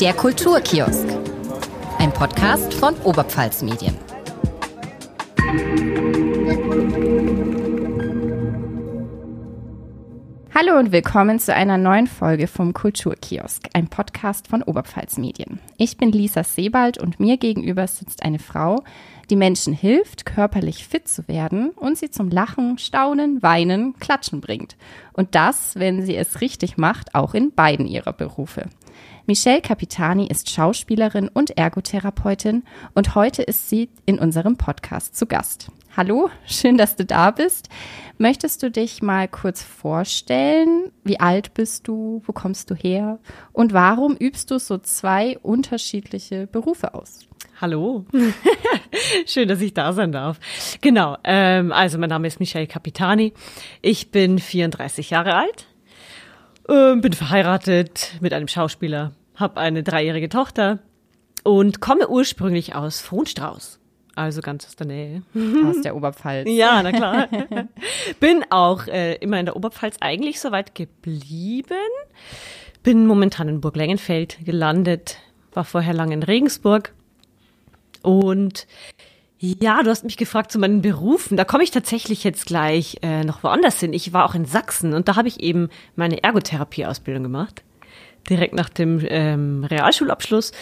Der Kulturkiosk. Ein Podcast von Oberpfalz Medien. Hallo und willkommen zu einer neuen Folge vom Kulturkiosk, ein Podcast von Oberpfalz Medien. Ich bin Lisa Sebald und mir gegenüber sitzt eine Frau, die Menschen hilft, körperlich fit zu werden und sie zum Lachen, Staunen, Weinen, Klatschen bringt. Und das, wenn sie es richtig macht, auch in beiden ihrer Berufe. Michelle Capitani ist Schauspielerin und Ergotherapeutin und heute ist sie in unserem Podcast zu Gast. Hallo, schön, dass du da bist. Möchtest du dich mal kurz vorstellen? Wie alt bist du? Wo kommst du her? Und warum übst du so zwei unterschiedliche Berufe aus? Hallo, schön, dass ich da sein darf. Genau, ähm, also mein Name ist Michelle Capitani. Ich bin 34 Jahre alt, äh, bin verheiratet mit einem Schauspieler, habe eine dreijährige Tochter und komme ursprünglich aus Frohnstrauß. Also ganz aus der Nähe. Aus der Oberpfalz. Ja, na klar. Bin auch äh, immer in der Oberpfalz eigentlich soweit geblieben. Bin momentan in Burg Lengenfeld gelandet, war vorher lange in Regensburg und ja, du hast mich gefragt zu meinen Berufen. Da komme ich tatsächlich jetzt gleich äh, noch woanders hin. Ich war auch in Sachsen und da habe ich eben meine Ergotherapieausbildung gemacht. Direkt nach dem ähm, Realschulabschluss.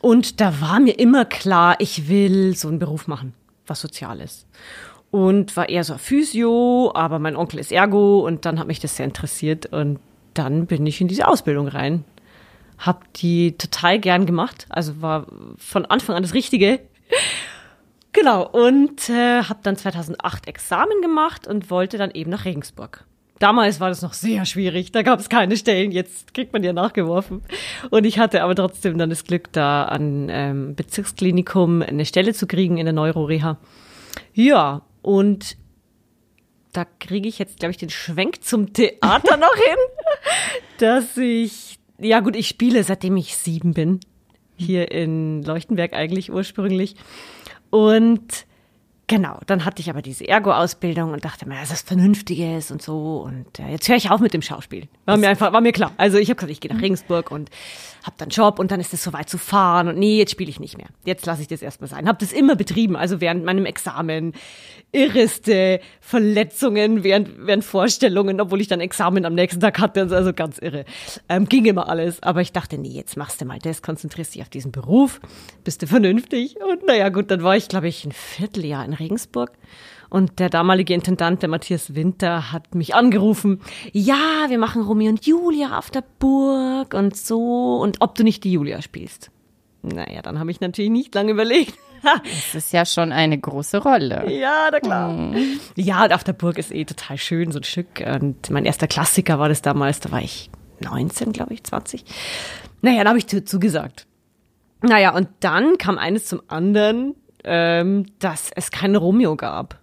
Und da war mir immer klar, ich will so einen Beruf machen, was Soziales. Und war eher so Physio, aber mein Onkel ist Ergo und dann hat mich das sehr interessiert. Und dann bin ich in diese Ausbildung rein habe die total gern gemacht. Also war von Anfang an das Richtige. Genau, und äh, habe dann 2008 Examen gemacht und wollte dann eben nach Regensburg. Damals war das noch sehr schwierig, da gab es keine Stellen, jetzt kriegt man ja nachgeworfen. Und ich hatte aber trotzdem dann das Glück, da an ähm, Bezirksklinikum eine Stelle zu kriegen in der Neuroreha. Ja, und da kriege ich jetzt, glaube ich, den Schwenk zum Theater noch hin, dass ich ja gut, ich spiele seitdem ich sieben bin. Hier in Leuchtenberg eigentlich ursprünglich. Und Genau, dann hatte ich aber diese Ergo-Ausbildung und dachte mir, das ist Vernünftiges und so. Und äh, jetzt höre ich auf mit dem Schauspiel. War mir einfach, war mir klar. Also ich habe gesagt, ich gehe nach Regensburg und habe dann Job und dann ist es soweit zu fahren und nee, jetzt spiele ich nicht mehr. Jetzt lasse ich das erstmal sein. Habe das immer betrieben, also während meinem Examen, irreste Verletzungen während, während Vorstellungen, obwohl ich dann Examen am nächsten Tag hatte, also ganz irre. Ähm, ging immer alles, aber ich dachte, nee, jetzt machst du mal das, konzentrierst dich auf diesen Beruf, bist du vernünftig und naja gut, dann war ich, glaube ich, ein Vierteljahr in Regensburg. Und der damalige Intendant, der Matthias Winter, hat mich angerufen. Ja, wir machen Romeo und Julia auf der Burg und so. Und ob du nicht die Julia spielst. Naja, dann habe ich natürlich nicht lange überlegt. das ist ja schon eine große Rolle. Ja, na klar. Mhm. Ja, auf der Burg ist eh total schön, so ein Stück. Und mein erster Klassiker war das damals, da war ich 19, glaube ich, 20. Naja, dann habe ich zugesagt. Naja, und dann kam eines zum anderen ähm, dass es keinen Romeo gab.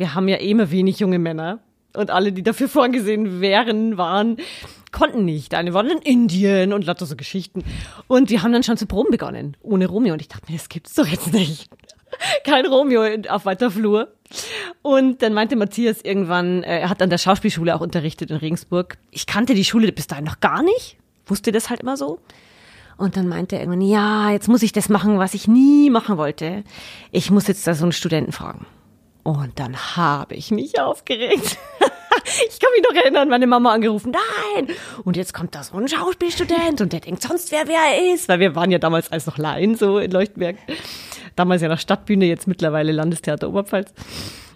Wir haben ja eh immer wenig junge Männer und alle, die dafür vorgesehen wären, waren, konnten nicht. Eine waren in Indien und lauter so Geschichten. Und die haben dann schon zu proben begonnen, ohne Romeo. Und ich dachte mir, das gibt's doch jetzt nicht. Kein Romeo auf weiter Flur. Und dann meinte Matthias irgendwann, äh, er hat an der Schauspielschule auch unterrichtet in Regensburg. Ich kannte die Schule bis dahin noch gar nicht, wusste das halt immer so. Und dann meinte er irgendwann, ja, jetzt muss ich das machen, was ich nie machen wollte. Ich muss jetzt da so einen Studenten fragen. Und dann habe ich mich aufgeregt. ich kann mich noch erinnern, meine Mama angerufen, nein. Und jetzt kommt da so ein Schauspielstudent und der denkt sonst, wer wer er ist. Weil wir waren ja damals als noch Laien so in Leuchtenberg. Damals ja noch Stadtbühne, jetzt mittlerweile Landestheater Oberpfalz.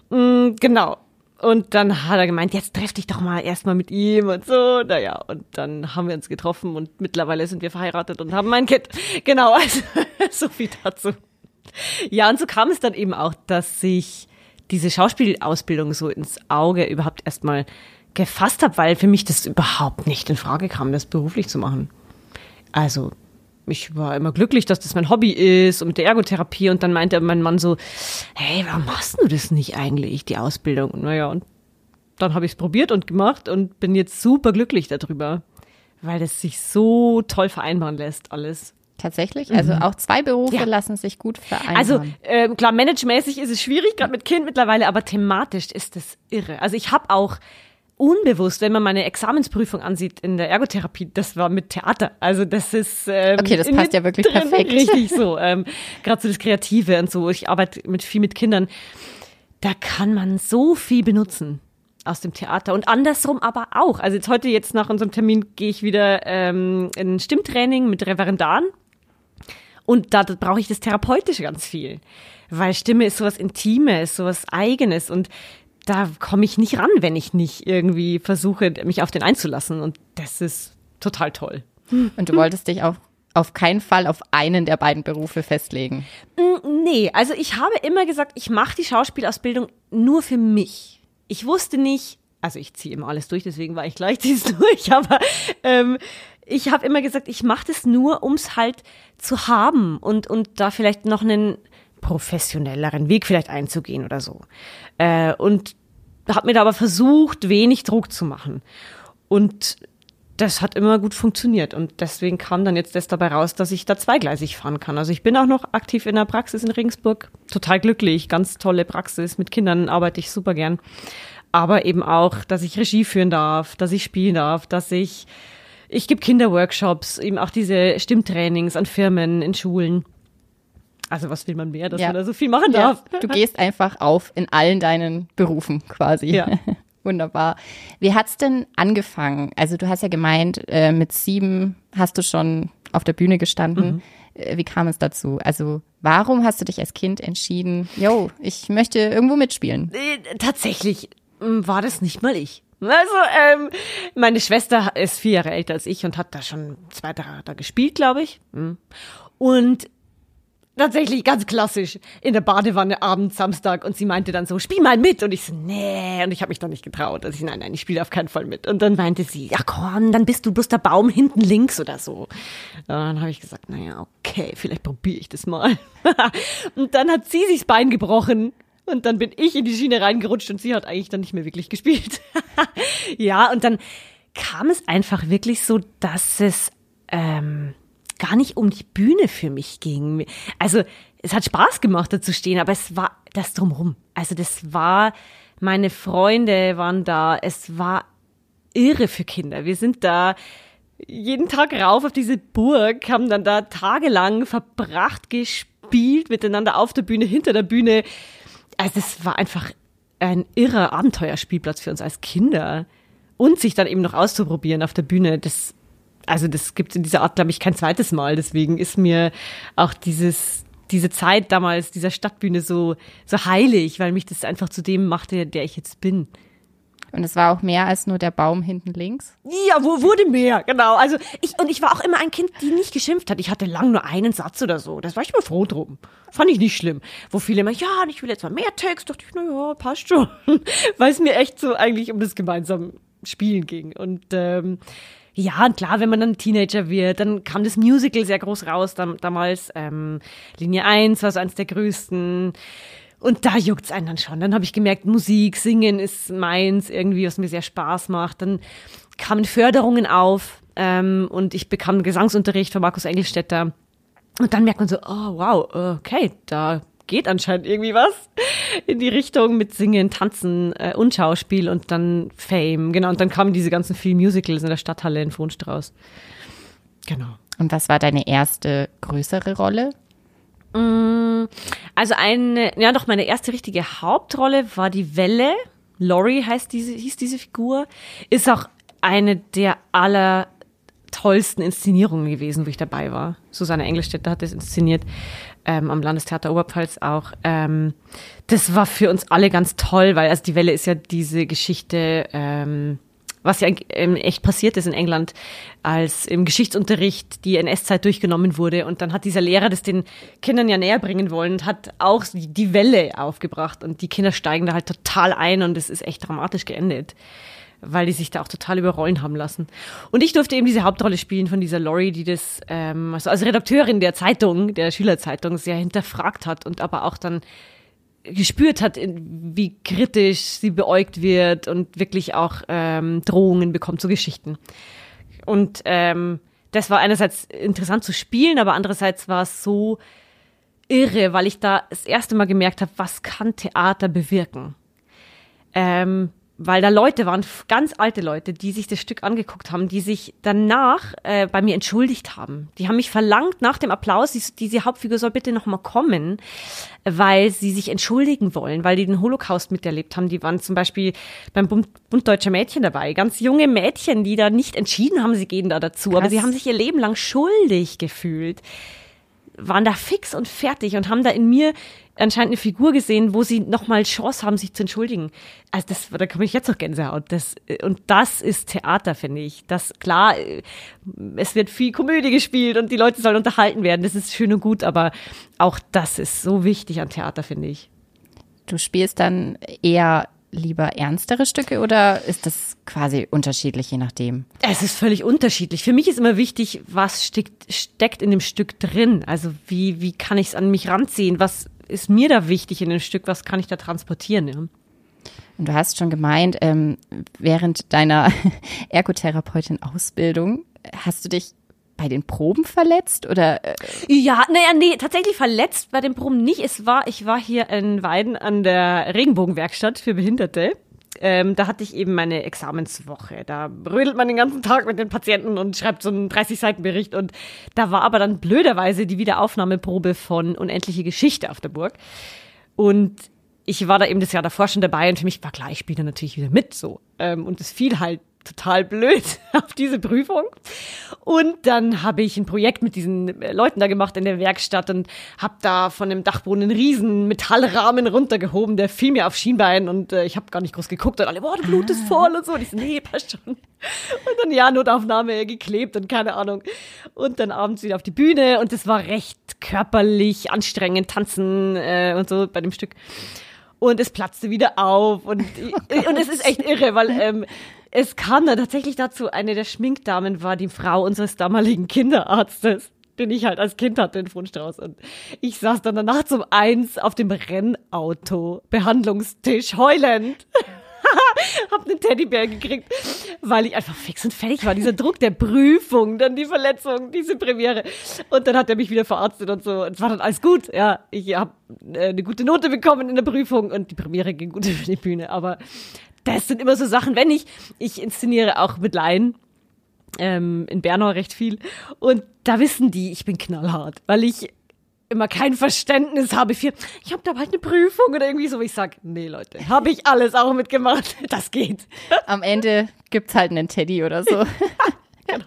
Mm, genau. Und dann hat er gemeint, jetzt treff dich doch mal erstmal mit ihm und so. Naja, und dann haben wir uns getroffen und mittlerweile sind wir verheiratet und haben ein Kind. Genau, also so viel dazu. Ja, und so kam es dann eben auch, dass ich diese Schauspielausbildung so ins Auge überhaupt erstmal gefasst habe, weil für mich das überhaupt nicht in Frage kam, das beruflich zu machen. Also ich war immer glücklich, dass das mein Hobby ist und mit der Ergotherapie. Und dann meinte mein Mann so, hey, warum machst du das nicht eigentlich, die Ausbildung? Und naja, und dann habe ich es probiert und gemacht und bin jetzt super glücklich darüber, weil es sich so toll vereinbaren lässt, alles. Tatsächlich? Also mhm. auch zwei Berufe ja. lassen sich gut vereinbaren. Also äh, klar, managemäßig ist es schwierig, gerade mit Kind mittlerweile, aber thematisch ist es irre. Also ich habe auch unbewusst, wenn man meine Examensprüfung ansieht in der Ergotherapie, das war mit Theater. Also das ist ähm, okay, das passt ja wirklich drin, perfekt. Richtig so, ähm, gerade so das Kreative und so. Ich arbeite mit viel mit Kindern. Da kann man so viel benutzen aus dem Theater und andersrum aber auch. Also jetzt heute jetzt nach unserem Termin gehe ich wieder ähm, in ein Stimmtraining mit Referendaren und da, da brauche ich das Therapeutische ganz viel, weil Stimme ist sowas Intimes, sowas Eigenes und da komme ich nicht ran, wenn ich nicht irgendwie versuche, mich auf den einzulassen. Und das ist total toll. Und du wolltest dich auch auf keinen Fall auf einen der beiden Berufe festlegen. Mm, nee, also ich habe immer gesagt, ich mache die Schauspielausbildung nur für mich. Ich wusste nicht, also ich ziehe immer alles durch, deswegen war ich gleich dies durch, aber ähm, ich habe immer gesagt, ich mache das nur, um es halt zu haben und, und da vielleicht noch einen professionelleren Weg vielleicht einzugehen oder so. Äh, und habe mir da aber versucht, wenig Druck zu machen. Und das hat immer gut funktioniert. Und deswegen kam dann jetzt das dabei raus, dass ich da zweigleisig fahren kann. Also ich bin auch noch aktiv in der Praxis in Regensburg. Total glücklich, ganz tolle Praxis. Mit Kindern arbeite ich super gern. Aber eben auch, dass ich Regie führen darf, dass ich spielen darf, dass ich, ich gebe Kinderworkshops, eben auch diese Stimmtrainings an Firmen, in Schulen. Also was will man mehr, dass ja. man da so viel machen darf? Ja. Du gehst einfach auf in allen deinen Berufen quasi. Ja. Wunderbar. Wie hat's denn angefangen? Also du hast ja gemeint, äh, mit sieben hast du schon auf der Bühne gestanden. Mhm. Äh, wie kam es dazu? Also warum hast du dich als Kind entschieden, yo, ich möchte irgendwo mitspielen? Äh, tatsächlich war das nicht mal ich. Also, ähm, meine Schwester ist vier Jahre älter als ich und hat da schon zwei, drei da gespielt, glaube ich. Hm. Und tatsächlich ganz klassisch in der Badewanne abends Samstag und sie meinte dann so, spiel mal mit und ich so, nee und ich habe mich doch nicht getraut. Also ich, nein, nein, ich spiele auf keinen Fall mit. Und dann meinte sie, ja komm, dann bist du bloß der Baum hinten links oder so. Und dann habe ich gesagt, naja, okay, vielleicht probiere ich das mal. und dann hat sie sich das Bein gebrochen und dann bin ich in die Schiene reingerutscht und sie hat eigentlich dann nicht mehr wirklich gespielt. ja, und dann kam es einfach wirklich so, dass es ähm, gar nicht um die Bühne für mich ging. Also es hat Spaß gemacht, da zu stehen, aber es war das drumherum. Also das war, meine Freunde waren da, es war irre für Kinder. Wir sind da jeden Tag rauf auf diese Burg, haben dann da tagelang verbracht, gespielt, miteinander auf der Bühne, hinter der Bühne. Also es war einfach ein irrer Abenteuerspielplatz für uns als Kinder. Und sich dann eben noch auszuprobieren auf der Bühne, das also das gibt in dieser Art, glaube ich, kein zweites Mal. Deswegen ist mir auch dieses, diese Zeit damals, dieser Stadtbühne so, so heilig, weil mich das einfach zu dem machte, der ich jetzt bin. Und es war auch mehr als nur der Baum hinten links? Ja, wo wurde mehr, genau. Also ich, und ich war auch immer ein Kind, die nicht geschimpft hat. Ich hatte lang nur einen Satz oder so. Das war ich immer froh drum. Fand ich nicht schlimm. Wo viele immer, ja, ich will jetzt mal mehr Text. Dachte ich, na ja, passt schon. Weil es mir echt so eigentlich um das gemeinsame Spielen ging. Und ähm, ja, und klar, wenn man dann Teenager wird, dann kam das Musical sehr groß raus dam damals. Ähm, Linie 1 war so eins der größten. Und da juckt's einen dann schon. Dann habe ich gemerkt, Musik, Singen ist meins, irgendwie, was mir sehr Spaß macht. Dann kamen Förderungen auf ähm, und ich bekam Gesangsunterricht von Markus Engelstetter. Und dann merkt man so, oh wow, okay, da geht anscheinend irgendwie was in die Richtung mit Singen, Tanzen äh, und Schauspiel und dann Fame. Genau, und dann kamen diese ganzen vielen Musicals in der Stadthalle in Frohnstrauß. Genau. Und was war deine erste größere Rolle? Mm, also eine, ja doch, meine erste richtige Hauptrolle war die Welle. Lori heißt diese, hieß diese Figur. Ist auch eine der aller tollsten Inszenierungen gewesen, wo ich dabei war. Susanne Engelstädter hat das inszeniert ähm, am Landestheater Oberpfalz auch. Ähm, das war für uns alle ganz toll, weil also die Welle ist ja diese Geschichte, ähm, was ja echt passiert ist in England, als im Geschichtsunterricht die NS-Zeit durchgenommen wurde und dann hat dieser Lehrer das den Kindern ja näher bringen wollen und hat auch die Welle aufgebracht und die Kinder steigen da halt total ein und es ist echt dramatisch geendet weil die sich da auch total überrollen haben lassen. Und ich durfte eben diese Hauptrolle spielen von dieser Lori, die das ähm, also als Redakteurin der Zeitung, der Schülerzeitung, sehr hinterfragt hat und aber auch dann gespürt hat, wie kritisch sie beäugt wird und wirklich auch ähm, Drohungen bekommt zu Geschichten. Und ähm, das war einerseits interessant zu spielen, aber andererseits war es so irre, weil ich da das erste Mal gemerkt habe, was kann Theater bewirken. Ähm, weil da Leute waren, ganz alte Leute, die sich das Stück angeguckt haben, die sich danach äh, bei mir entschuldigt haben. Die haben mich verlangt nach dem Applaus, die, diese Hauptfigur soll bitte nochmal kommen, weil sie sich entschuldigen wollen, weil die den Holocaust miterlebt haben. Die waren zum Beispiel beim Bund, Bund Deutscher Mädchen dabei, ganz junge Mädchen, die da nicht entschieden haben, sie gehen da dazu, Krass. aber sie haben sich ihr Leben lang schuldig gefühlt waren da fix und fertig und haben da in mir anscheinend eine Figur gesehen, wo sie nochmal Chance haben, sich zu entschuldigen. Also das, da komme ich jetzt noch Gänsehaut. Das, und das ist Theater, finde ich. Das, klar, es wird viel Komödie gespielt und die Leute sollen unterhalten werden. Das ist schön und gut, aber auch das ist so wichtig an Theater, finde ich. Du spielst dann eher lieber ernstere Stücke oder ist das quasi unterschiedlich, je nachdem? Es ist völlig unterschiedlich. Für mich ist immer wichtig, was steckt, steckt in dem Stück drin. Also wie, wie kann ich es an mich ranziehen? Was ist mir da wichtig in dem Stück? Was kann ich da transportieren? Ja? Und du hast schon gemeint, ähm, während deiner Ergotherapeutin-Ausbildung hast du dich bei den Proben verletzt oder? Äh? Ja, naja, nee, tatsächlich verletzt bei den Proben nicht. Es war, ich war hier in Weiden an der Regenbogenwerkstatt für Behinderte. Ähm, da hatte ich eben meine Examenswoche. Da rödelt man den ganzen Tag mit den Patienten und schreibt so einen 30-Seiten-Bericht. Und da war aber dann blöderweise die Wiederaufnahmeprobe von Unendliche Geschichte auf der Burg. Und ich war da eben das Jahr davor schon dabei und für mich war klar, ich spiele natürlich wieder mit so. Ähm, und es fiel halt total blöd auf diese Prüfung. Und dann habe ich ein Projekt mit diesen äh, Leuten da gemacht in der Werkstatt und habe da von dem Dachboden einen riesen Metallrahmen runtergehoben, der fiel mir auf Schienbein und äh, ich habe gar nicht groß geguckt und alle, boah, das Blut ist voll und so. Und ich so, nee, passt schon. Und dann ja, Notaufnahme geklebt und keine Ahnung. Und dann abends wieder auf die Bühne und es war recht körperlich anstrengend, tanzen äh, und so bei dem Stück und es platzte wieder auf und, oh und es ist echt irre, weil ähm, es kam dann tatsächlich dazu, eine der Schminkdamen war die Frau unseres damaligen Kinderarztes den ich halt als Kind hatte in Fundstrauß. Und ich saß dann danach zum Eins auf dem Rennauto, Behandlungstisch, heulend. hab einen Teddybär gekriegt, weil ich einfach fix und fertig war. Dieser Druck der Prüfung, dann die Verletzung, diese Premiere. Und dann hat er mich wieder verarztet und so. Es war dann alles gut. Ja, ich habe äh, eine gute Note bekommen in der Prüfung und die Premiere ging gut über die Bühne. Aber das sind immer so Sachen, wenn ich, ich inszeniere auch mit Laien, ähm, in Bernau recht viel. Und da wissen die, ich bin knallhart, weil ich immer kein Verständnis habe für, ich habe da bald eine Prüfung oder irgendwie so. Ich sag, nee, Leute, habe ich alles auch mitgemacht. Das geht. Am Ende gibt's halt einen Teddy oder so. genau.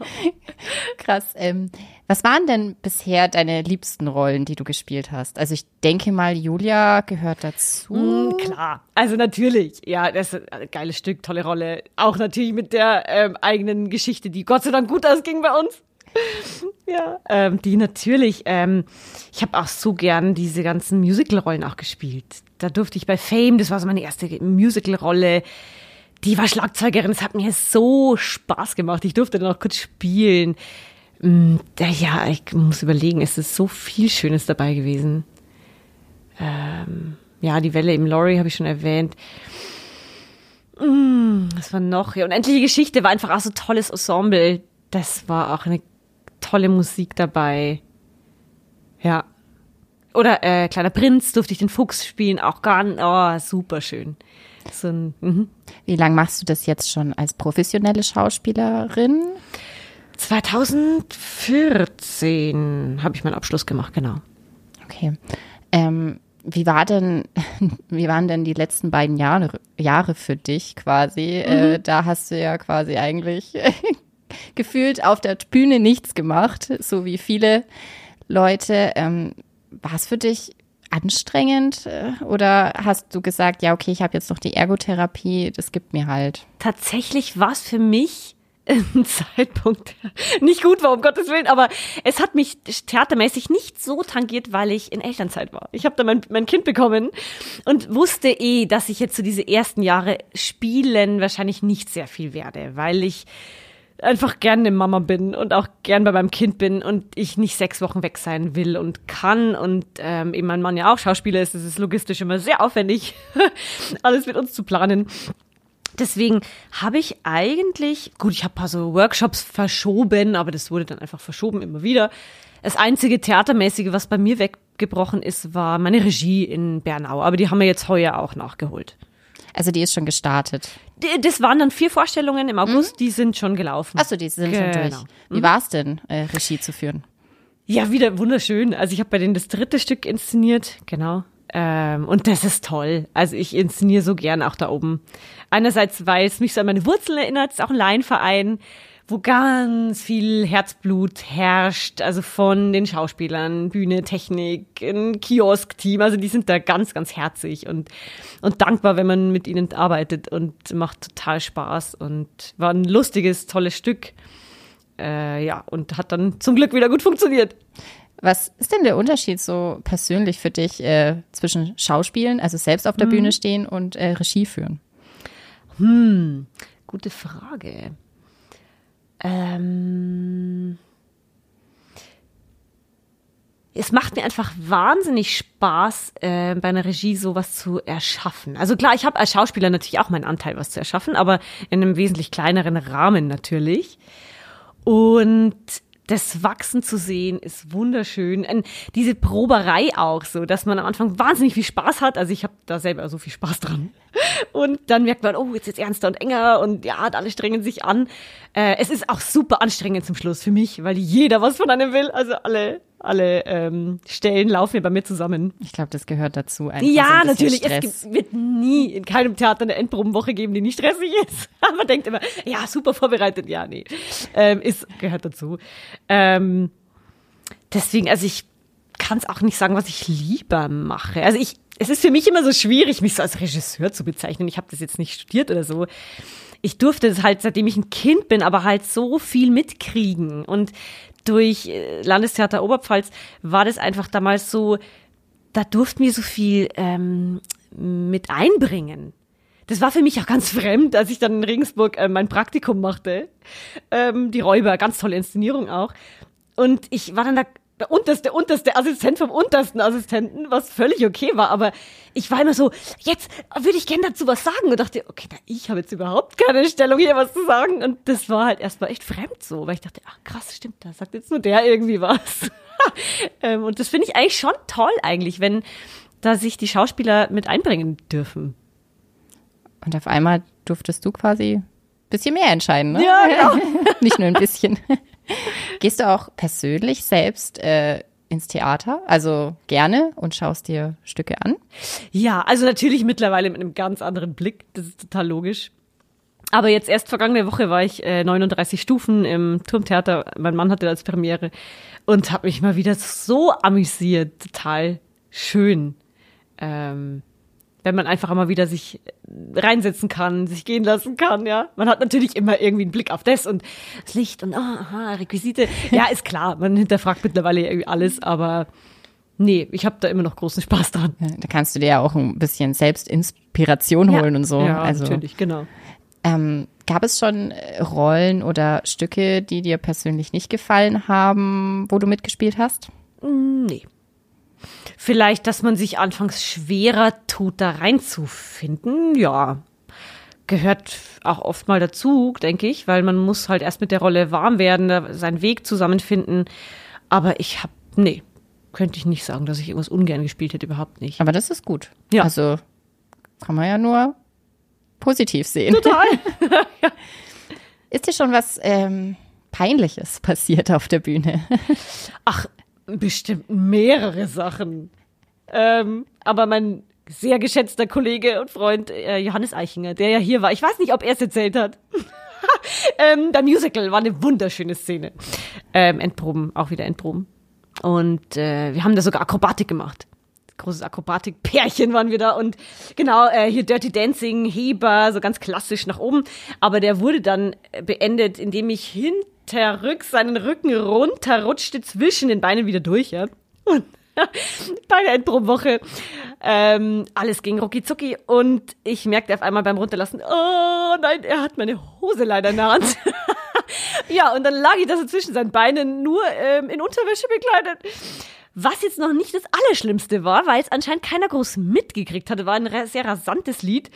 Krass. Ähm, was waren denn bisher deine liebsten Rollen, die du gespielt hast? Also ich denke mal, Julia gehört dazu. Mm, klar, also natürlich. Ja, das ist ein geiles Stück, tolle Rolle. Auch natürlich mit der ähm, eigenen Geschichte, die Gott sei Dank gut ausging bei uns. ja, ähm, die natürlich. Ähm, ich habe auch so gern diese ganzen Musical-Rollen auch gespielt. Da durfte ich bei Fame, das war so meine erste Musical-Rolle die war Schlagzeugerin. Es hat mir so Spaß gemacht. Ich durfte auch kurz spielen. Mm, ja, ich muss überlegen, es ist so viel Schönes dabei gewesen. Ähm, ja, die Welle im Lorry habe ich schon erwähnt. Mm, was war noch? Ja, unendliche Geschichte war einfach auch so tolles Ensemble. Das war auch eine tolle Musik dabei. Ja. Oder äh, Kleiner Prinz durfte ich den Fuchs spielen, auch ganz, oh, super schön. So ein, mhm. Wie lange machst du das jetzt schon als professionelle Schauspielerin? 2014 habe ich meinen Abschluss gemacht, genau. Okay. Ähm, wie war denn, wie waren denn die letzten beiden Jahre, Jahre für dich quasi? Mhm. Äh, da hast du ja quasi eigentlich gefühlt auf der Bühne nichts gemacht, so wie viele Leute. Ähm, war es für dich anstrengend äh, oder hast du gesagt, ja, okay, ich habe jetzt noch die Ergotherapie, das gibt mir halt? Tatsächlich war es für mich ein Zeitpunkt nicht gut war, um Gottes Willen, aber es hat mich theatermäßig nicht so tangiert, weil ich in Elternzeit war. Ich habe dann mein, mein Kind bekommen und wusste eh, dass ich jetzt so diese ersten Jahre spielen wahrscheinlich nicht sehr viel werde, weil ich einfach gerne Mama bin und auch gern bei meinem Kind bin und ich nicht sechs Wochen weg sein will und kann und ähm, eben mein Mann ja auch Schauspieler ist, das ist logistisch immer sehr aufwendig, alles mit uns zu planen. Deswegen habe ich eigentlich, gut, ich habe paar so Workshops verschoben, aber das wurde dann einfach verschoben immer wieder. Das einzige Theatermäßige, was bei mir weggebrochen ist, war meine Regie in Bernau. Aber die haben wir jetzt heuer auch nachgeholt. Also die ist schon gestartet. Das waren dann vier Vorstellungen im August, die sind schon gelaufen. Achso, die sind schon durch. Genau. Wie war es denn, äh, Regie zu führen? Ja, wieder wunderschön. Also ich habe bei denen das dritte Stück inszeniert, genau. Ähm, und das ist toll. Also ich inszeniere so gern auch da oben. Einerseits, weil es mich so an meine Wurzeln erinnert, es ist auch ein Laienverein, wo ganz viel Herzblut herrscht, also von den Schauspielern, Bühne, Technik, ein Kiosk-Team, also die sind da ganz, ganz herzig und, und dankbar, wenn man mit ihnen arbeitet und macht total Spaß und war ein lustiges, tolles Stück. Äh, ja, und hat dann zum Glück wieder gut funktioniert. Was ist denn der Unterschied so persönlich für dich äh, zwischen Schauspielen, also selbst auf der Mhm. Bühne stehen und äh, Regie führen? Gute Frage. Ähm, es macht mir einfach wahnsinnig Spaß, äh, bei einer Regie sowas zu erschaffen. Also klar, ich habe als Schauspieler natürlich auch meinen Anteil, was zu erschaffen, aber in einem wesentlich kleineren Rahmen natürlich. Und das Wachsen zu sehen ist wunderschön. Und diese Proberei auch so, dass man am Anfang wahnsinnig viel Spaß hat. Also ich habe da selber so viel Spaß dran. Und dann merkt man, oh, jetzt ist ernster und enger und ja, alle strengen sich an. Äh, es ist auch super anstrengend zum Schluss für mich, weil jeder was von einem will. Also alle, alle ähm, Stellen laufen ja bei mir zusammen. Ich glaube, das gehört dazu. Einfach so Ja, bisschen natürlich. Stress. Es wird nie in keinem Theater eine Endprobenwoche geben, die nicht stressig ist. Man denkt immer, ja, super vorbereitet. Ja, nee. Ähm, ist, gehört dazu. Ähm, deswegen, also ich kann es auch nicht sagen, was ich lieber mache. Also ich, es ist für mich immer so schwierig, mich so als Regisseur zu bezeichnen. Ich habe das jetzt nicht studiert oder so. Ich durfte das halt, seitdem ich ein Kind bin, aber halt so viel mitkriegen. Und durch äh, Landestheater Oberpfalz war das einfach damals so, da durften wir so viel ähm, mit einbringen. Das war für mich auch ganz fremd, als ich dann in Regensburg äh, mein Praktikum machte. Ähm, die Räuber, ganz tolle Inszenierung auch. Und ich war dann da der unterste, unterste Assistent vom untersten Assistenten, was völlig okay war. Aber ich war immer so, jetzt würde ich gerne dazu was sagen. Und dachte, okay, na, ich habe jetzt überhaupt keine Stellung, hier was zu sagen. Und das war halt erstmal echt fremd so, weil ich dachte, ach krass, stimmt, da sagt jetzt nur der irgendwie was. ähm, und das finde ich eigentlich schon toll eigentlich, wenn da sich die Schauspieler mit einbringen dürfen. Und auf einmal durftest du quasi ein bisschen mehr entscheiden, ne? Ja, genau. Nicht nur ein bisschen. Gehst du auch persönlich selbst äh, ins Theater, also gerne und schaust dir Stücke an? Ja, also natürlich mittlerweile mit einem ganz anderen Blick. Das ist total logisch. Aber jetzt erst vergangene Woche war ich äh, 39 Stufen im Turmtheater. Mein Mann hatte das Premiere und habe mich mal wieder so amüsiert. Total schön. Ähm, wenn man einfach mal wieder sich reinsetzen kann, sich gehen lassen kann, ja. Man hat natürlich immer irgendwie einen Blick auf das und das Licht und ah, aha, Requisite. Ja, ist klar, man hinterfragt mittlerweile irgendwie alles, aber nee, ich habe da immer noch großen Spaß dran. Da kannst du dir ja auch ein bisschen selbst Inspiration holen und so. Ja, also, natürlich, genau. Ähm, gab es schon äh, Rollen oder Stücke, die dir persönlich nicht gefallen haben, wo du mitgespielt hast? Nee. Vielleicht, dass man sich anfangs schwerer tut, da reinzufinden, ja. Gehört auch oft mal dazu, denke ich, weil man muss halt erst mit der Rolle warm werden, da seinen Weg zusammenfinden. Aber ich habe, nee, könnte ich nicht sagen, dass ich irgendwas ungern gespielt hätte, überhaupt nicht. Aber das ist gut. Ja. Also kann man ja nur positiv sehen. Total. Ist dir schon was ähm, Peinliches passiert auf der Bühne? Ach, bestimmt mehrere Sachen. Ähm, aber mein sehr geschätzter Kollege und Freund äh, Johannes Eichinger, der ja hier war, ich weiß nicht, ob er es erzählt hat. ähm, der Musical war eine wunderschöne Szene. Ähm, Endproben, auch wieder Endproben. Und äh, wir haben da sogar Akrobatik gemacht. Großes Akrobatik-Pärchen waren wir da und genau, äh, hier Dirty Dancing, Heber, so ganz klassisch nach oben. Aber der wurde dann äh, beendet, indem ich hinterrücks seinen Rücken runterrutschte, zwischen den Beinen wieder durch, ja. Und bei der Endprobenwoche ähm, alles ging rucki und ich merkte auf einmal beim Runterlassen, oh nein, er hat meine Hose leider in der Hand. ja, und dann lag ich da so zwischen seinen Beinen nur ähm, in Unterwäsche bekleidet. Was jetzt noch nicht das Allerschlimmste war, weil es anscheinend keiner groß mitgekriegt hatte, war ein sehr rasantes Lied.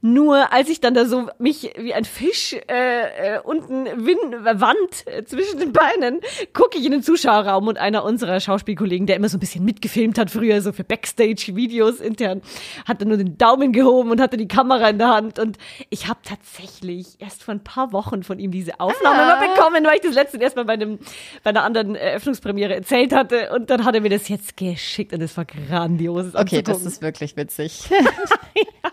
Nur als ich dann da so mich wie ein Fisch äh, äh, unten Win Wand äh, zwischen den Beinen, gucke ich in den Zuschauerraum und einer unserer Schauspielkollegen, der immer so ein bisschen mitgefilmt hat früher, so für Backstage-Videos intern, hat dann nur den Daumen gehoben und hatte die Kamera in der Hand. Und ich habe tatsächlich erst vor ein paar Wochen von ihm diese Aufnahme ah. bekommen, weil ich das letzte erst mal bei, einem, bei einer anderen Eröffnungspremiere erzählt hatte. Und dann hat er mir das jetzt geschickt und es war grandios. Okay, das ist wirklich witzig. ja.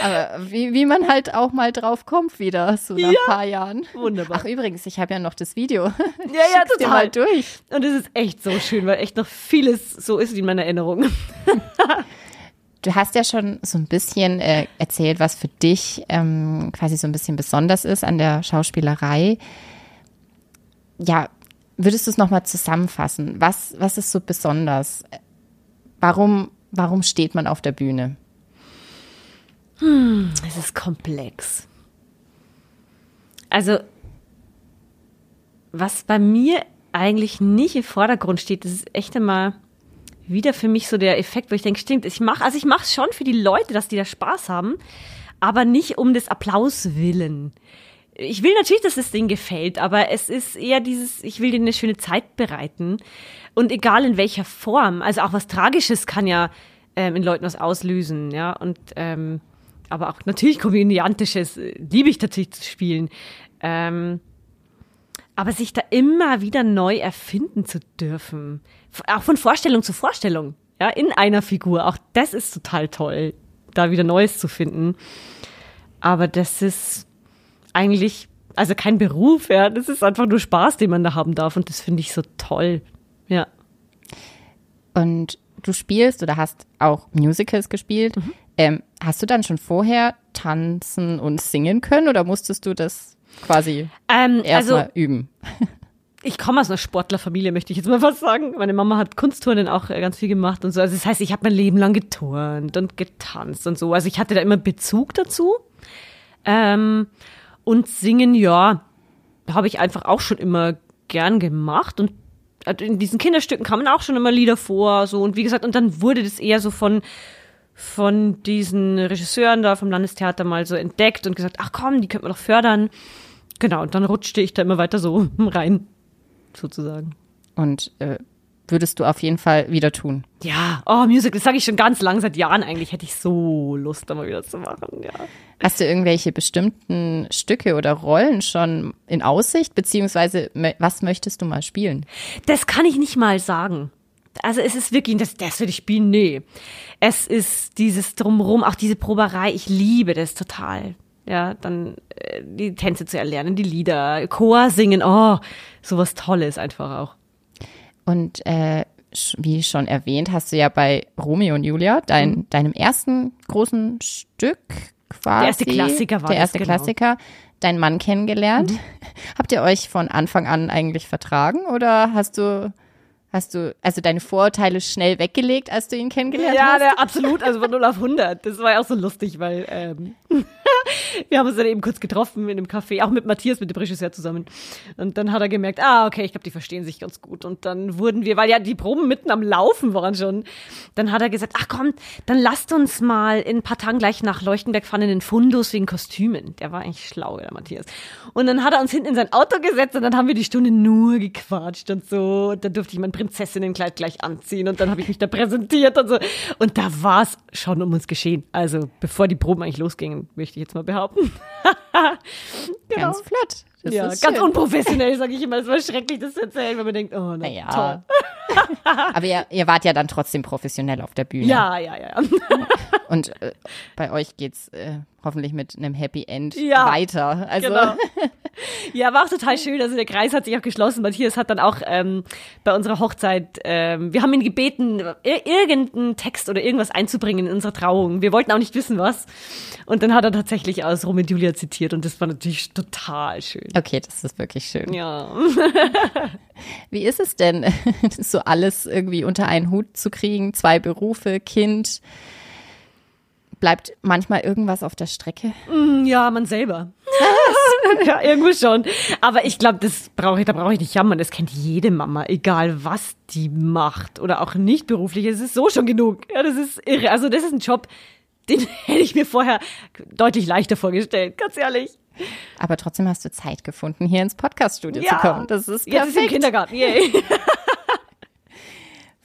Aber wie, wie man halt auch mal drauf kommt wieder, so nach ja, ein paar Jahren. Wunderbar. Ach übrigens, ich habe ja noch das Video. Ja, ja, total. Dir mal durch. Und es ist echt so schön, weil echt noch vieles so ist wie in meiner Erinnerung. Du hast ja schon so ein bisschen äh, erzählt, was für dich ähm, quasi so ein bisschen besonders ist an der Schauspielerei. Ja, würdest du es nochmal zusammenfassen? Was, was ist so besonders? Warum, warum steht man auf der Bühne? Hm, es ist komplex. Also, was bei mir eigentlich nicht im Vordergrund steht, das ist echt einmal wieder für mich so der Effekt, wo ich denke, stimmt, ich mache, also ich mache es schon für die Leute, dass die da Spaß haben, aber nicht um des Applaus willen. Ich will natürlich, dass das Ding gefällt, aber es ist eher dieses, ich will dir eine schöne Zeit bereiten. Und egal in welcher Form, also auch was Tragisches kann ja ähm, in Leuten was auslösen, ja. Und ähm, aber auch natürlich komödiantisches äh, liebe ich tatsächlich zu spielen. Ähm, aber sich da immer wieder neu erfinden zu dürfen, auch von Vorstellung zu Vorstellung, ja, in einer Figur, auch das ist total toll, da wieder Neues zu finden. Aber das ist eigentlich, also kein Beruf, ja, das ist einfach nur Spaß, den man da haben darf und das finde ich so toll, ja. Und du spielst oder hast auch Musicals gespielt. Mhm. Ähm, hast du dann schon vorher tanzen und singen können oder musstest du das quasi ähm, erstmal also, üben? Ich komme aus einer Sportlerfamilie, möchte ich jetzt mal was sagen. Meine Mama hat Kunstturnen auch äh, ganz viel gemacht und so. Also das heißt, ich habe mein Leben lang geturnt und getanzt und so. Also ich hatte da immer Bezug dazu. Ähm, und singen, ja, habe ich einfach auch schon immer gern gemacht und äh, in diesen Kinderstücken kamen auch schon immer Lieder vor, so und wie gesagt, und dann wurde das eher so von von diesen Regisseuren da vom Landestheater mal so entdeckt und gesagt, ach komm, die könnten wir doch fördern. Genau, und dann rutschte ich da immer weiter so rein, sozusagen. Und äh, würdest du auf jeden Fall wieder tun? Ja, oh, Musical, das sage ich schon ganz lang, seit Jahren eigentlich hätte ich so Lust, da mal wieder zu machen, ja. Hast du irgendwelche bestimmten Stücke oder Rollen schon in Aussicht, beziehungsweise was möchtest du mal spielen? Das kann ich nicht mal sagen also es ist wirklich, das, das würde ich spielen, nee. Es ist dieses Drumherum, auch diese Proberei, ich liebe das total. Ja, dann äh, die Tänze zu erlernen, die Lieder, Chor singen, oh, sowas Tolles einfach auch. Und äh, wie schon erwähnt, hast du ja bei Romeo und Julia, dein, mhm. deinem ersten großen Stück quasi. Der erste Klassiker war Der erste genau. Klassiker, deinen Mann kennengelernt. Mhm. Habt ihr euch von Anfang an eigentlich vertragen oder hast du Hast du also deine Vorurteile schnell weggelegt, als du ihn kennengelernt ja, hast? Ja, absolut. Also von 0 auf 100. Das war ja auch so lustig, weil ähm, wir haben uns dann eben kurz getroffen in einem Café, auch mit Matthias, mit dem Regisseur zusammen. Und dann hat er gemerkt, ah, okay, ich glaube, die verstehen sich ganz gut. Und dann wurden wir, weil ja die Proben mitten am Laufen waren schon, dann hat er gesagt, ach komm, dann lasst uns mal in ein paar Tagen gleich nach Leuchtenberg fahren in den Fundus wegen Kostümen. Der war eigentlich schlau, der Matthias. Und dann hat er uns hinten in sein Auto gesetzt und dann haben wir die Stunde nur gequatscht und so. Und dann durfte ich mein Prinzessinnenkleid gleich anziehen und dann habe ich mich da präsentiert und so. Und da war es schon um uns geschehen. Also bevor die Proben eigentlich losgingen, möchte ich jetzt mal behaupten. genau. Ganz flott. Das ja, ganz schön. unprofessionell, sage ich immer. Es war schrecklich, das zu erzählen, wenn man denkt, oh, na, naja. toll. Aber ihr, ihr wart ja dann trotzdem professionell auf der Bühne. Ja, ja, ja. Und äh, bei euch geht's äh, hoffentlich mit einem Happy End ja, weiter. Also genau. Ja, war auch total schön. Also der Kreis hat sich auch geschlossen. Matthias hat dann auch ähm, bei unserer Hochzeit, ähm, wir haben ihn gebeten, ir irgendeinen Text oder irgendwas einzubringen in unserer Trauung. Wir wollten auch nicht wissen, was. Und dann hat er tatsächlich aus Rom und Julia zitiert und das war natürlich total schön. Okay, das ist wirklich schön. Ja. Wie ist es denn, so alles irgendwie unter einen Hut zu kriegen? Zwei Berufe, Kind. Bleibt manchmal irgendwas auf der Strecke? Mm, ja, man selber. ja, irgendwo schon. Aber ich glaube, das brauche ich, da brauche ich nicht jammern. Das kennt jede Mama, egal was die macht oder auch nicht beruflich. Es ist so schon genug. Ja, das ist irre. Also das ist ein Job, den hätte ich mir vorher deutlich leichter vorgestellt, ganz ehrlich. Aber trotzdem hast du Zeit gefunden, hier ins Podcaststudio Ja. zu kommen. Das ist Jetzt ist im perfekt. Kindergarten. Yay.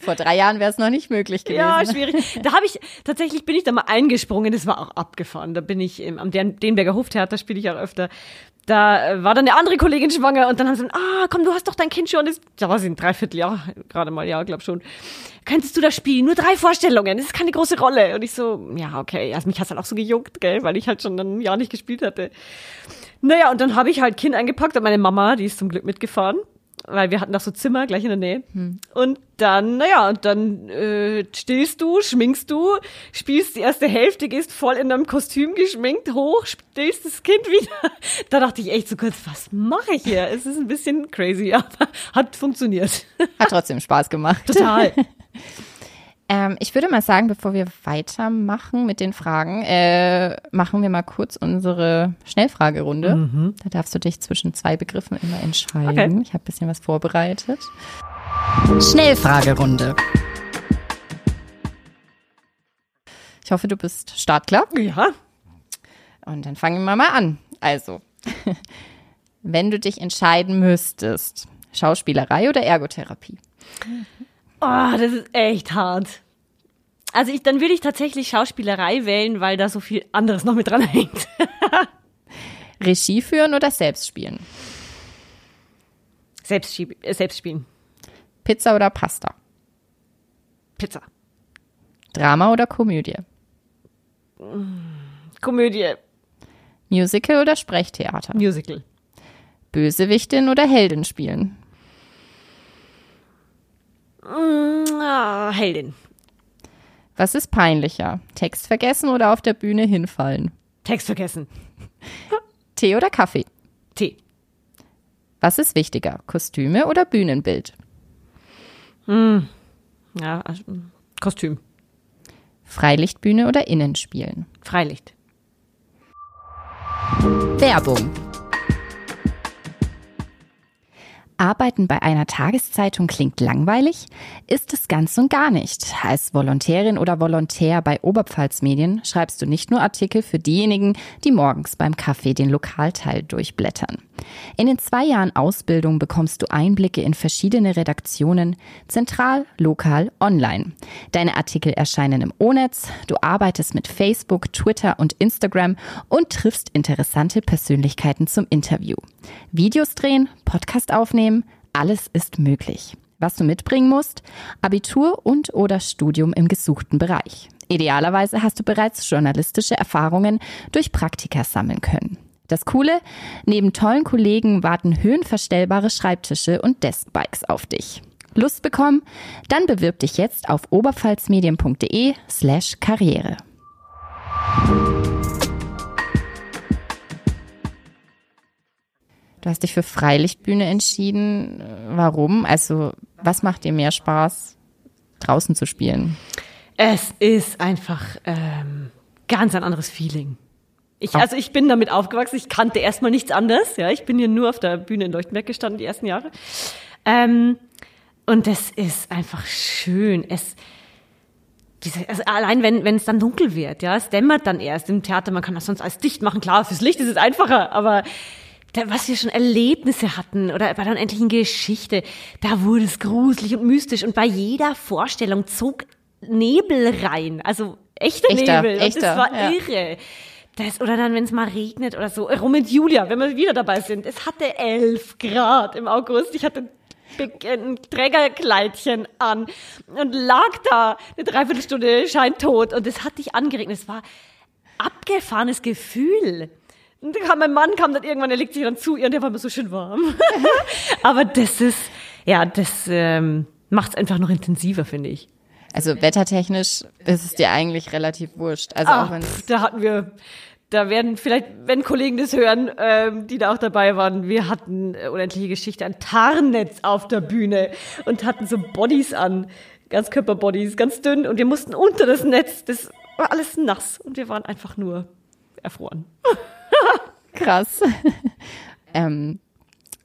Vor drei Jahren wäre es noch nicht möglich gewesen. Ja, schwierig. Da habe ich, tatsächlich bin ich da mal eingesprungen, das war auch abgefahren. Da bin ich im, am Den- Denberger Hoftheater, spiele ich auch öfter. Da äh, war dann eine andere Kollegin schwanger und dann haben sie gesagt, ah, komm, du hast doch dein Kind schon, das, da war sie ein Dreivierteljahr, gerade mal, ja, glaub schon. Könntest du das spielen? Nur drei Vorstellungen, das ist keine große Rolle. Und ich so, ja, okay, also mich hat's dann auch so gejuckt, gell, weil ich halt schon ein Jahr nicht gespielt hatte. Naja, und dann habe ich halt Kind eingepackt und meine Mama, die ist zum Glück mitgefahren, weil wir hatten da so Zimmer gleich in der Nähe. Und dann, naja, und dann äh, stillst du, schminkst du, spielst die erste Hälfte, gehst voll in deinem Kostüm geschminkt hoch, stillst das Kind wieder. Da dachte ich echt so kurz, was mache ich hier? Es ist ein bisschen crazy, aber hat funktioniert. Hat trotzdem Spaß gemacht. Total. Ähm, ich würde mal sagen, bevor wir weitermachen mit den Fragen, äh, machen wir mal kurz unsere Schnellfragerunde. Da darfst du dich zwischen zwei Begriffen immer entscheiden. Okay. Ich habe ein bisschen was vorbereitet. Schnellfragerunde. Ich hoffe, du bist startklar. Ja. Und dann fangen wir mal an. Also, wenn du dich entscheiden müsstest, Schauspielerei oder Ergotherapie? Oh, das ist echt hart. Also ich, dann würde ich tatsächlich Schauspielerei wählen, weil da so viel anderes noch mit dran hängt. Regie führen oder selbst spielen? Selbst, äh, selbst spielen. Pizza oder Pasta? Pizza. Drama oder Komödie? Komödie. Musical oder Sprechtheater? Musical. Bösewichtin oder Heldin spielen? Mm, ah, Heldin. Was ist peinlicher? Text vergessen oder auf der Bühne hinfallen? Text vergessen. Tee oder Kaffee? T. Was ist wichtiger? Kostüme oder Bühnenbild? Ja, also, mm, Kostüm. Freilichtbühne oder Innenspielen? Freilicht. Werbung. Arbeiten bei einer Tageszeitung klingt langweilig? Ist es ganz und gar nicht. Als Volontärin oder Volontär bei Oberpfalz Medien schreibst du nicht nur Artikel für diejenigen, die morgens beim Kaffee den Lokalteil durchblättern. In den zwei Jahren Ausbildung bekommst du Einblicke in verschiedene Redaktionen, zentral, lokal, online. Deine Artikel erscheinen im O-Netz, du arbeitest mit Facebook, Twitter und Instagram und triffst interessante Persönlichkeiten zum Interview. Videos drehen, Podcast aufnehmen, alles ist möglich. Was du mitbringen musst? Abitur und oder Studium im gesuchten Bereich. Idealerweise hast du bereits journalistische Erfahrungen durch Praktika sammeln können. Das Coole, neben tollen Kollegen warten höhenverstellbare Schreibtische und Deskbikes auf dich. Lust bekommen? Dann bewirb dich jetzt auf oberpfalzmedien.de slash Karriere. Du hast dich für Freilichtbühne entschieden. Warum? Also, was macht dir mehr Spaß, draußen zu spielen? Es ist einfach ähm, ganz ein anderes Feeling. Ich, also ich bin damit aufgewachsen, ich kannte erstmal nichts anderes. Ja, ich bin hier nur auf der Bühne in Leuchtenberg gestanden die ersten Jahre. Ähm, und das ist einfach schön. Es, diese, also allein wenn wenn es dann dunkel wird, ja, es dämmert dann erst im Theater. Man kann das sonst alles dicht machen. Klar, fürs Licht ist es einfacher, aber da, was wir schon Erlebnisse hatten oder bei der unendlichen Geschichte, da wurde es gruselig und mystisch und bei jeder Vorstellung zog Nebel rein, also echter, Echter, Nebel. Und echter, das war ja. irre. Das, oder dann, wenn es mal regnet oder so. Rom und Julia, wenn wir wieder dabei sind. Es hatte elf Grad im August. Ich hatte ein Trägerkleidchen an und lag da eine Dreiviertelstunde scheintot und es hat dich angeregnet. Es war abgefahrenes Gefühl. Und dann kam mein Mann, kam dann irgendwann, er legt sich dann zu ihr und der war immer so schön warm. Aber das ist, ja, das ähm, macht es einfach noch intensiver, finde ich. Also wettertechnisch ist es dir eigentlich relativ wurscht. Also Ah, auch wenn da hatten wir, da werden vielleicht, wenn Kollegen das hören, ähm, die da auch dabei waren, wir hatten äh, unendliche Geschichte, ein Tarnnetz auf der Bühne und hatten so Bodies an, Ganzkörperbodies, ganz dünn und wir mussten unter das Netz, das war alles nass und wir waren einfach nur erfroren. Krass. ähm,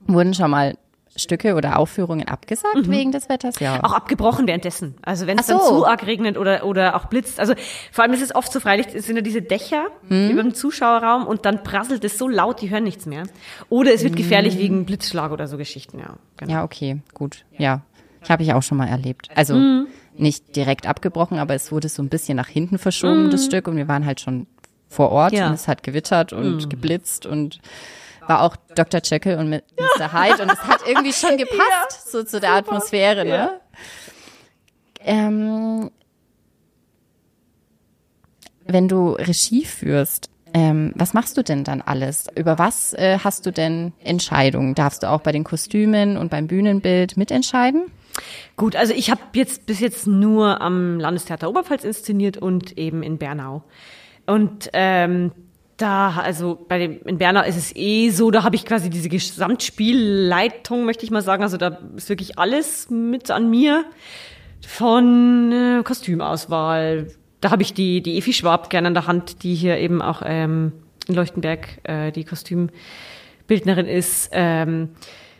wurden schon mal Stücke oder Aufführungen abgesagt mhm. wegen des Wetters? Ja. Auch abgebrochen währenddessen. Also wenn es so. dann zu arg regnet oder, oder auch blitzt. Also vor allem ist es oft so freilich, es sind ja diese Dächer mhm. über dem Zuschauerraum und dann prasselt es so laut, die hören nichts mehr. Oder es wird mhm. gefährlich wegen Blitzschlag oder so Geschichten, ja. Genau. Ja, okay, gut. Ja. Ich habe ich auch schon mal erlebt. Also mhm. nicht direkt abgebrochen, aber es wurde so ein bisschen nach hinten verschoben, das mhm. Stück, und wir waren halt schon vor Ort ja. und es hat gewittert und mhm. geblitzt und war auch Dr. Jekyll und Mr. Hyde und es hat irgendwie schon gepasst, ja, so zu der super. Atmosphäre, ne? Ja. Ähm, wenn du Regie führst, ähm, was machst du denn dann alles? Über was äh, hast du denn Entscheidungen? Darfst du auch bei den Kostümen und beim Bühnenbild mitentscheiden? Gut, also ich habe jetzt bis jetzt nur am Landestheater Oberpfalz inszeniert und eben in Bernau. Und ähm, da, also bei dem, in Bernau ist es eh so, da habe ich quasi diese Gesamtspielleitung, möchte ich mal sagen. Also da ist wirklich alles mit an mir. Von äh, Kostümauswahl. Da habe ich die, die Efi Schwab gerne an der Hand, die hier eben auch ähm, in Leuchtenberg äh, die Kostümbildnerin ist. Ähm,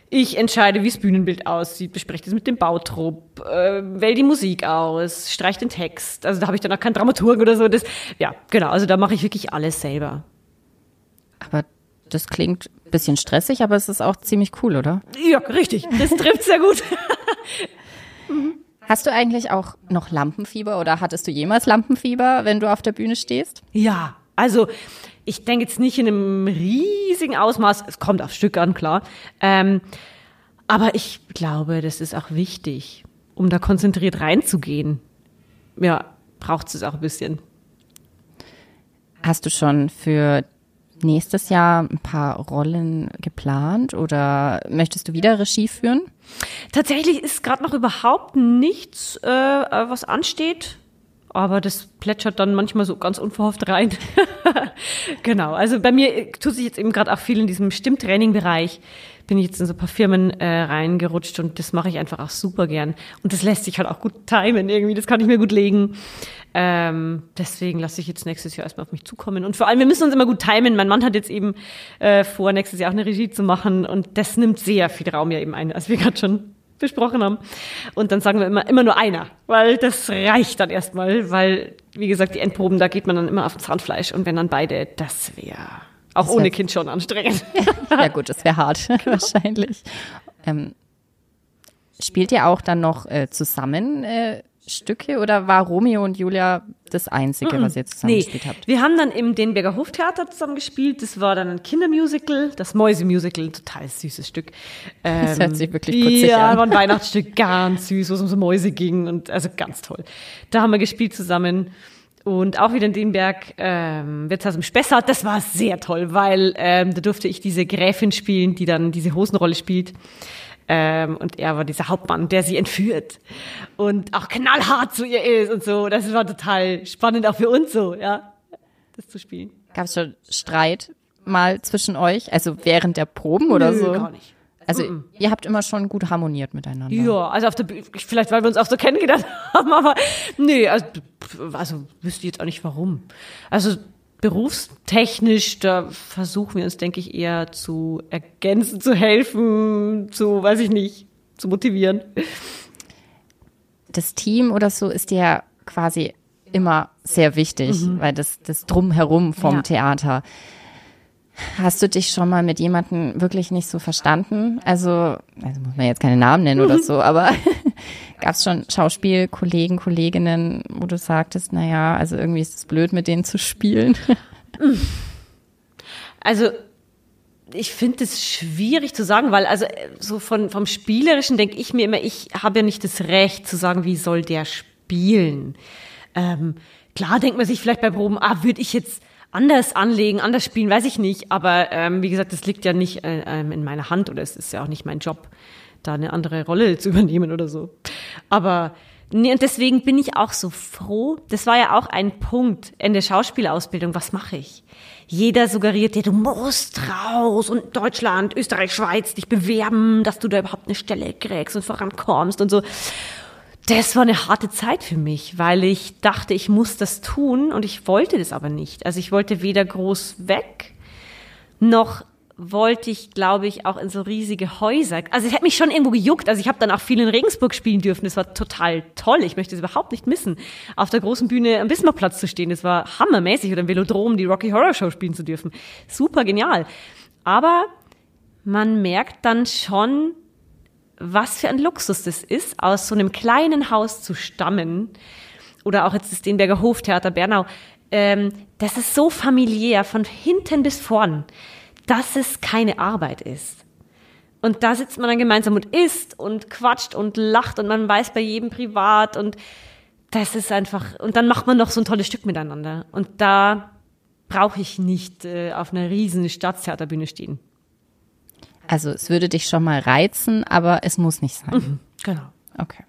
ich entscheide, wie das Bühnenbild aussieht, bespreche das mit dem Bautrupp, äh, wähle die Musik aus, streiche den Text. Also da habe ich dann auch keinen Dramaturg oder so. Das, ja, genau. Also da mache ich wirklich alles selber. Aber das klingt ein bisschen stressig, aber es ist auch ziemlich cool, oder? Ja, richtig. Das trifft sehr gut. Hast du eigentlich auch noch Lampenfieber oder hattest du jemals Lampenfieber, wenn du auf der Bühne stehst? Ja, also ich denke jetzt nicht in einem riesigen Ausmaß, es kommt auf Stück an, klar. Ähm, aber ich glaube, das ist auch wichtig, um da konzentriert reinzugehen. Ja, braucht es auch ein bisschen. Hast du schon für nächstes Jahr ein paar Rollen geplant oder möchtest du wieder Regie führen? Tatsächlich ist gerade noch überhaupt nichts, äh, was ansteht aber das plätschert dann manchmal so ganz unverhofft rein. genau, also bei mir tut sich jetzt eben gerade auch viel in diesem Stimmtraining-Bereich. Bin ich jetzt in so ein paar Firmen äh, reingerutscht und das mache ich einfach auch super gern. Und das lässt sich halt auch gut timen irgendwie, das kann ich mir gut legen. Ähm, deswegen lasse ich jetzt nächstes Jahr erstmal auf mich zukommen. Und vor allem, wir müssen uns immer gut timen. Mein Mann hat jetzt eben äh, vor, nächstes Jahr auch eine Regie zu machen und das nimmt sehr viel Raum ja eben ein, als wir gerade schon besprochen haben. Und dann sagen wir immer, immer nur einer, weil das reicht dann erstmal, weil, wie gesagt, die Endproben, da geht man dann immer auf Zahnfleisch und wenn dann beide, das wäre auch das ohne Kind schon anstrengend. ja gut, das wäre hart, genau. wahrscheinlich. Ähm, spielt ihr auch dann noch äh, zusammen äh, Stücke oder war Romeo und Julia das Einzige, mm -mm. was ihr zusammen nee. gespielt habt? Wir haben dann im Denberger Hoftheater zusammen gespielt. Das war dann ein Kindermusical, das Mäusemusical, ein total süßes Stück. Ähm, das hört sich wirklich putzig ja, an. Ja, war ein Weihnachtsstück, ganz süß, wo es um so Mäuse ging und also ganz toll. Da haben wir gespielt zusammen. Und auch wieder in Denberg, ähm, Wirtshaus im Spessart, das war sehr toll, weil ähm, da durfte ich diese Gräfin spielen, die dann diese Hosenrolle spielt. Ähm, und er war dieser Hauptmann, der sie entführt und auch knallhart zu ihr ist und so. Das war total spannend auch für uns so, ja, das zu spielen. Gab es schon Streit mal zwischen euch, also während der Proben oder Nö, so? gar nicht. Also mm -mm. ihr habt immer schon gut harmoniert miteinander. Ja, also auf der Bühne, vielleicht weil wir uns auch so kennengelernt haben, aber nee, also, also wüsste jetzt auch nicht warum. Also berufstechnisch, da versuchen wir uns, denke ich, eher zu ergänzen, zu helfen, zu, weiß ich nicht, zu motivieren. Das Team oder so ist ja quasi immer sehr wichtig, mhm. weil das, das Drumherum vom ja. Theater. Hast du dich schon mal mit jemandem wirklich nicht so verstanden? Also, also muss man jetzt keine Namen nennen oder so, aber gab es schon Schauspielkollegen, Kolleginnen, wo du sagtest, naja, also irgendwie ist es blöd, mit denen zu spielen? Also, ich finde es schwierig zu sagen, weil also so von vom spielerischen denke ich mir immer, ich habe ja nicht das Recht zu sagen, wie soll der spielen. Ähm, klar denkt man sich vielleicht bei Proben, ah, würde ich jetzt anders anlegen, anders spielen, weiß ich nicht. Aber ähm, wie gesagt, das liegt ja nicht äh, ähm, in meiner Hand oder es ist ja auch nicht mein Job, da eine andere Rolle zu übernehmen oder so. Aber nee, und deswegen bin ich auch so froh. Das war ja auch ein Punkt in der Schauspielausbildung. Was mache ich? Jeder suggeriert dir, du musst raus und Deutschland, Österreich, Schweiz dich bewerben, dass du da überhaupt eine Stelle kriegst und vorankommst und so das war eine harte Zeit für mich, weil ich dachte, ich muss das tun und ich wollte das aber nicht. Also ich wollte weder groß weg, noch wollte ich, glaube ich, auch in so riesige Häuser. Also es hat mich schon irgendwo gejuckt. Also ich habe dann auch viel in Regensburg spielen dürfen. Das war total toll. Ich möchte es überhaupt nicht missen, auf der großen Bühne am Bismarckplatz zu stehen. Das war hammermäßig oder im Velodrom die Rocky Horror Show spielen zu dürfen. Super genial. Aber man merkt dann schon, was für ein Luxus das ist, aus so einem kleinen Haus zu stammen. Oder auch jetzt das Denberger Hoftheater Bernau. Ähm, das ist so familiär, von hinten bis vorn dass es keine Arbeit ist. Und da sitzt man dann gemeinsam und isst und quatscht und lacht und man weiß bei jedem privat und das ist einfach, und dann macht man noch so ein tolles Stück miteinander. Und da brauche ich nicht äh, auf einer riesen Staatstheaterbühne stehen. Also es würde dich schon mal reizen, aber es muss nicht sein. Mhm, genau. Okay.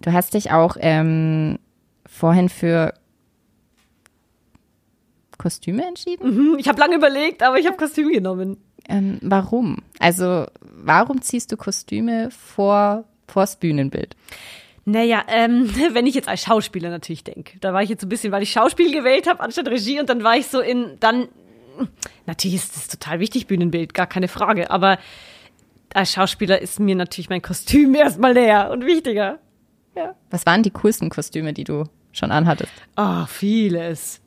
Du hast dich auch ähm, vorhin für Kostüme entschieden? Mhm, ich habe lange überlegt, aber ich habe Kostüme genommen. Ähm, warum? Also, warum ziehst du Kostüme vor vors Bühnenbild? Naja, ähm, wenn ich jetzt als Schauspieler natürlich denke. Da war ich jetzt so ein bisschen, weil ich Schauspiel gewählt habe anstatt Regie und dann war ich so in, dann, natürlich ist das total wichtig, Bühnenbild, gar keine Frage, aber als Schauspieler ist mir natürlich mein Kostüm erstmal näher und wichtiger. Ja. Was waren die coolsten Kostüme, die du schon anhattest? Ah, oh, vieles.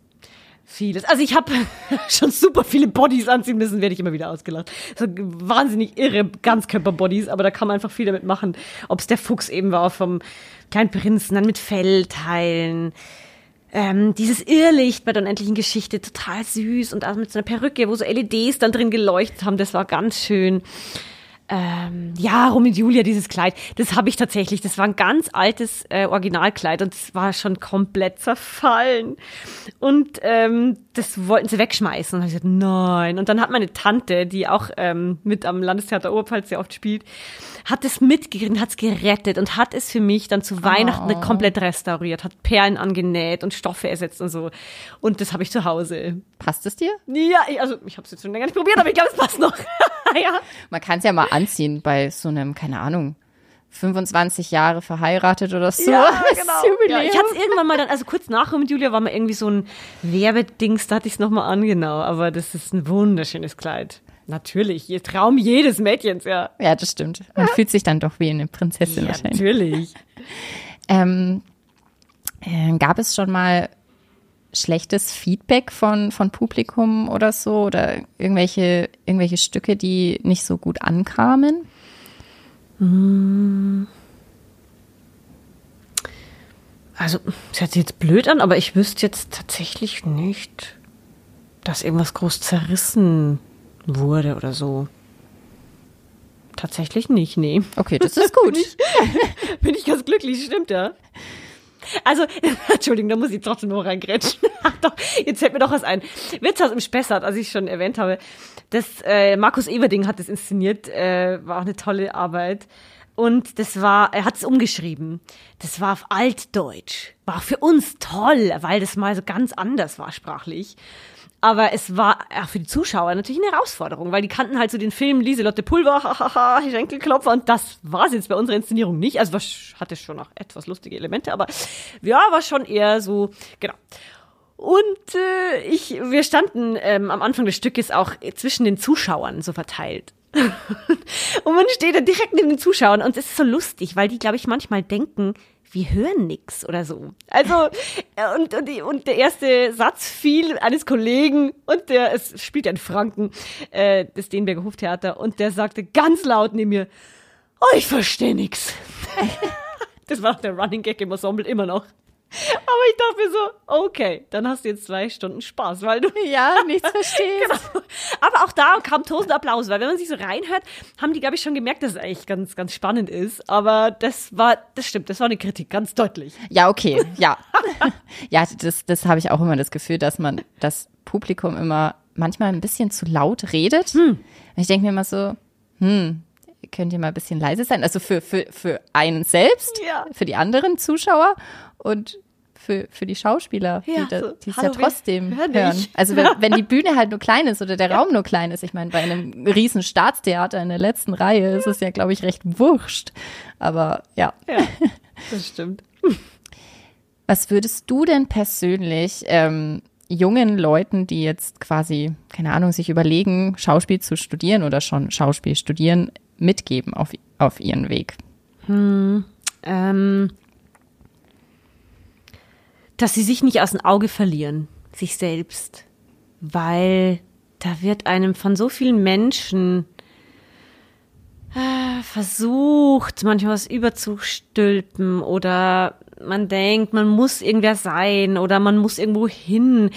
Vieles. Also ich habe schon super viele Bodies anziehen müssen, werde ich immer wieder ausgelacht. So wahnsinnig irre Ganzkörper-Bodies, aber da kann man einfach viel damit machen. Ob es der Fuchs eben war vom kleinen Prinzen, dann mit Fellteilen. Ähm, dieses Irrlicht bei der unendlichen Geschichte, total süß und auch mit so einer Perücke, wo so LEDs dann drin geleuchtet haben, das war ganz schön. Ähm, ja, Rom und Julia, dieses Kleid, das habe ich tatsächlich. Das war ein ganz altes äh, Originalkleid und es war schon komplett zerfallen. Und ähm, das wollten sie wegschmeißen. Und ich gesagt, nein. Und dann hat meine Tante, die auch ähm, mit am Landestheater Oberpfalz sehr oft spielt, hat es mitgekriegt, hat es gerettet und hat es für mich dann zu Weihnachten oh. komplett restauriert, hat Perlen angenäht und Stoffe ersetzt und so. Und das habe ich zu Hause. Passt es dir? Ja, also ich habe es jetzt schon länger nicht probiert, aber ich glaube, es passt noch. ja. Man kann es ja mal anziehen bei so einem, keine Ahnung, 25 Jahre verheiratet oder so. Ja, genau. Ja, ich hatte es irgendwann mal dann, also kurz nach mit Julia war mal irgendwie so ein Werbedings, da hatte ich es nochmal an, genau. Aber das ist ein wunderschönes Kleid. Natürlich, ihr Traum jedes Mädchens, ja. Ja, das stimmt. Man fühlt sich dann doch wie eine Prinzessin ja, wahrscheinlich. Natürlich. ähm, äh, gab es schon mal schlechtes Feedback von, von Publikum oder so oder irgendwelche, irgendwelche Stücke, die nicht so gut ankamen? Also, es hört sich jetzt blöd an, aber ich wüsste jetzt tatsächlich nicht, dass irgendwas groß zerrissen wurde oder so. Tatsächlich nicht, nee. Okay, das ist gut. bin, ich, bin ich ganz glücklich, stimmt ja. Also, Entschuldigung, da muss ich trotzdem noch reingrätschen. doch, jetzt fällt mir doch was ein. Wirtshaus im Spessart, als ich schon erwähnt habe, das äh, Markus Everding hat das inszeniert, äh, war auch eine tolle Arbeit. Und das war, er hat es umgeschrieben. Das war auf Altdeutsch. War für uns toll, weil das mal so ganz anders war sprachlich. Aber es war auch für die Zuschauer natürlich eine Herausforderung, weil die kannten halt so den Film Lieselotte Pulver, hahaha, Schenkelklopfer und das war es jetzt bei unserer Inszenierung nicht. Also was, hatte schon auch etwas lustige Elemente, aber ja, war schon eher so, genau. Und äh, ich, wir standen ähm, am Anfang des Stückes auch zwischen den Zuschauern so verteilt. und man steht da direkt neben den Zuschauern und es ist so lustig, weil die, glaube ich, manchmal denken, wir hören nix oder so. Also, äh, und, und, und der erste Satz fiel eines Kollegen und der, es spielt ja in Franken, äh, das Denberger Hoftheater, und der sagte ganz laut neben mir, oh, ich verstehe nix. das war der Running Gag im Ensemble immer noch. Aber ich dachte mir so, okay, dann hast du jetzt zwei Stunden Spaß, weil du ja nichts verstehst. genau. Aber auch da kam tosend Applaus, weil wenn man sich so reinhört, haben die, glaube ich, schon gemerkt, dass es eigentlich ganz, ganz spannend ist. Aber das war, das stimmt, das war eine Kritik, ganz deutlich. Ja, okay, ja. ja, das, das habe ich auch immer das Gefühl, dass man das Publikum immer manchmal ein bisschen zu laut redet. Hm. ich denke mir immer so, hm, könnt ihr mal ein bisschen leise sein? Also für, für, für einen selbst, ja. für die anderen Zuschauer und für, für die Schauspieler, ja, die, da, so, es ja trotzdem wir hören. Also wenn, wenn die Bühne halt nur klein ist oder der Raum nur klein ist, ich meine, bei einem riesen Staatstheater in der letzten Reihe ist es ja, glaube ich, recht wurscht. Aber ja. Ja, das stimmt. Was würdest du denn persönlich ähm, jungen Leuten, die jetzt quasi, keine Ahnung, sich überlegen, Schauspiel zu studieren oder schon Schauspiel studieren, mitgeben auf, auf ihren Weg? Hm, ähm, dass sie sich nicht aus dem Auge verlieren, sich selbst, weil da wird einem von so vielen Menschen äh, versucht, manchmal was überzustülpen oder man denkt, man muss irgendwer sein oder man muss irgendwo hin.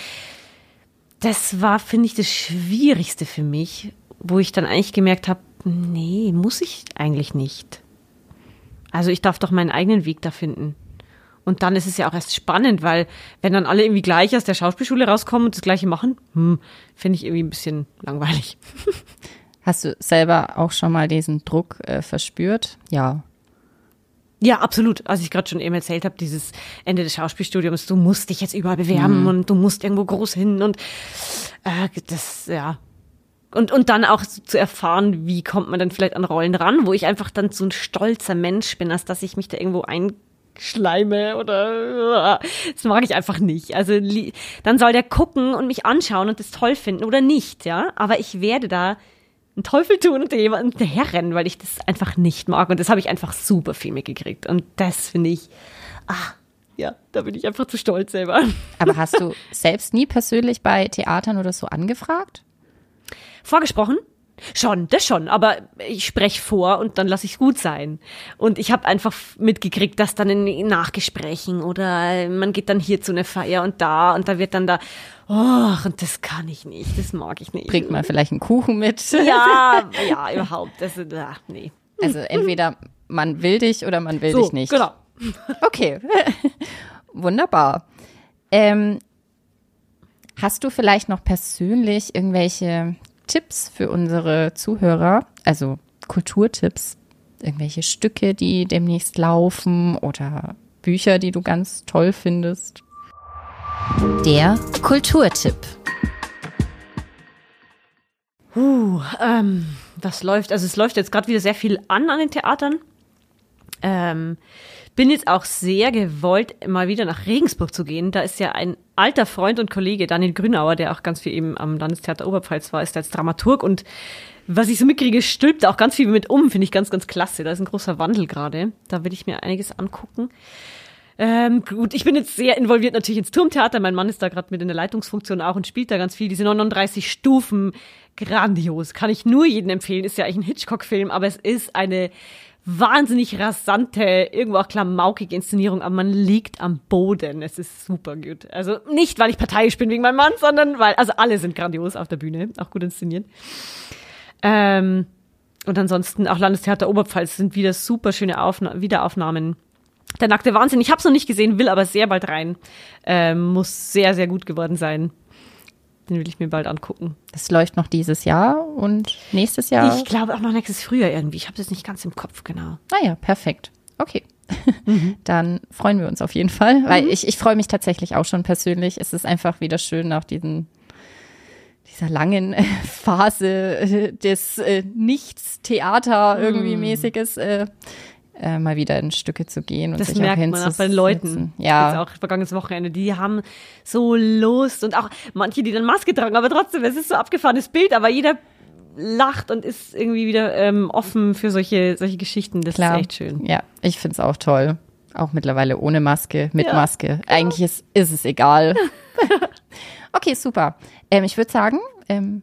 Das war, finde ich, das Schwierigste für mich, wo ich dann eigentlich gemerkt habe, nee, muss ich eigentlich nicht. Also ich darf doch meinen eigenen Weg da finden. Und dann ist es ja auch erst spannend, weil wenn dann alle irgendwie gleich aus der Schauspielschule rauskommen und das Gleiche machen, hm, finde ich irgendwie ein bisschen langweilig. Hast du selber auch schon mal diesen Druck äh, verspürt? Ja. Ja, absolut. Als ich gerade schon eben erzählt habe, dieses Ende des Schauspielstudiums, du musst dich jetzt überall bewerben mhm. und du musst irgendwo groß hin und äh, das, ja. Und, und dann auch zu erfahren, wie kommt man dann vielleicht an Rollen ran, wo ich einfach dann so ein stolzer Mensch bin, als dass ich mich da irgendwo einschleime oder das mag ich einfach nicht. Also dann soll der gucken und mich anschauen und das toll finden oder nicht, ja. Aber ich werde da einen Teufel tun und jemanden hinterherrennen, weil ich das einfach nicht mag. Und das habe ich einfach super viel mitgekriegt. Und das finde ich, ah, ja, da bin ich einfach zu stolz selber. Aber hast du selbst nie persönlich bei Theatern oder so angefragt? Vorgesprochen? Schon, das schon, aber ich spreche vor und dann lasse ich es gut sein. Und ich habe einfach mitgekriegt, dass dann in Nachgesprächen oder man geht dann hier zu einer Feier und da und da wird dann da, oh, und das kann ich nicht, das mag ich nicht. Bringt mal vielleicht einen Kuchen mit. Ja, ja, überhaupt. Das, ach, nee. Also entweder man will dich oder man will so, dich nicht. Genau. Okay. Wunderbar. Ähm, hast du vielleicht noch persönlich irgendwelche Tipps für unsere Zuhörer, also Kulturtipps, irgendwelche Stücke, die demnächst laufen oder Bücher, die du ganz toll findest? Der Kulturtipp. Uh, ähm, was läuft? Also es läuft jetzt gerade wieder sehr viel an an den Theatern. Ähm, bin jetzt auch sehr gewollt, mal wieder nach Regensburg zu gehen. Da ist ja ein alter Freund und Kollege, Daniel Grünauer, der auch ganz viel eben am Landestheater Oberpfalz war, ist als Dramaturg und was ich so mitkriege, stülpt da auch ganz viel mit um, finde ich ganz, ganz klasse. Da ist ein großer Wandel gerade. Da will ich mir einiges angucken. Ähm, gut, ich bin jetzt sehr involviert natürlich ins Turmtheater. Mein Mann ist da gerade mit in der Leitungsfunktion auch und spielt da ganz viel. Diese 39 Stufen, grandios. Kann ich nur jedem empfehlen. Ist ja eigentlich ein Hitchcock-Film, aber es ist eine wahnsinnig rasante, irgendwo auch klamaukige Inszenierung, aber man liegt am Boden. Es ist super gut. Also nicht, weil ich parteiisch bin wegen meinem Mann, sondern weil, also alle sind grandios auf der Bühne, auch gut inszeniert. Ähm, und ansonsten auch Landestheater Oberpfalz sind wieder super schöne Aufna Wiederaufnahmen. Der nackte Wahnsinn, ich habe es noch nicht gesehen, will aber sehr bald rein. Ähm, muss sehr, sehr gut geworden sein. Den will ich mir bald angucken. Das läuft noch dieses Jahr und nächstes Jahr? Ich glaube auch noch nächstes Frühjahr irgendwie. Ich habe das nicht ganz im Kopf, genau. Ah ja, perfekt. Okay. Mhm. Dann freuen wir uns auf jeden Fall, weil mhm. ich, ich freue mich tatsächlich auch schon persönlich. Es ist einfach wieder schön nach diesen dieser langen Phase des äh, Nichts-Theater irgendwie mhm. mäßiges äh, äh, mal wieder in Stücke zu gehen und das sich merkt auch man auch bei den Leuten. Ja. Jetzt auch vergangenes Wochenende. Die haben so Lust und auch manche, die dann Maske tragen, aber trotzdem, es ist so abgefahrenes Bild, aber jeder lacht und ist irgendwie wieder ähm, offen für solche, solche Geschichten. Das Klar. ist echt schön. Ja, ich finde es auch toll. Auch mittlerweile ohne Maske, mit ja, Maske. Genau. Eigentlich ist, ist es egal. okay, super. Ähm, ich würde sagen, ähm,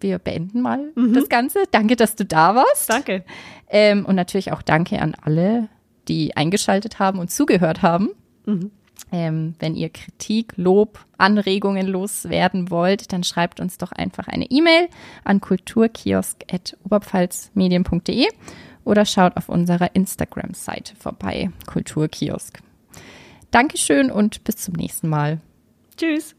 wir beenden mal mhm. das Ganze. Danke, dass du da warst. Danke. Ähm, und natürlich auch danke an alle, die eingeschaltet haben und zugehört haben. Mhm. Ähm, wenn ihr Kritik, Lob, Anregungen loswerden wollt, dann schreibt uns doch einfach eine E-Mail an kulturkiosk.oberpfalzmedien.de oder schaut auf unserer Instagram-Seite vorbei, Kulturkiosk. Dankeschön und bis zum nächsten Mal. Tschüss.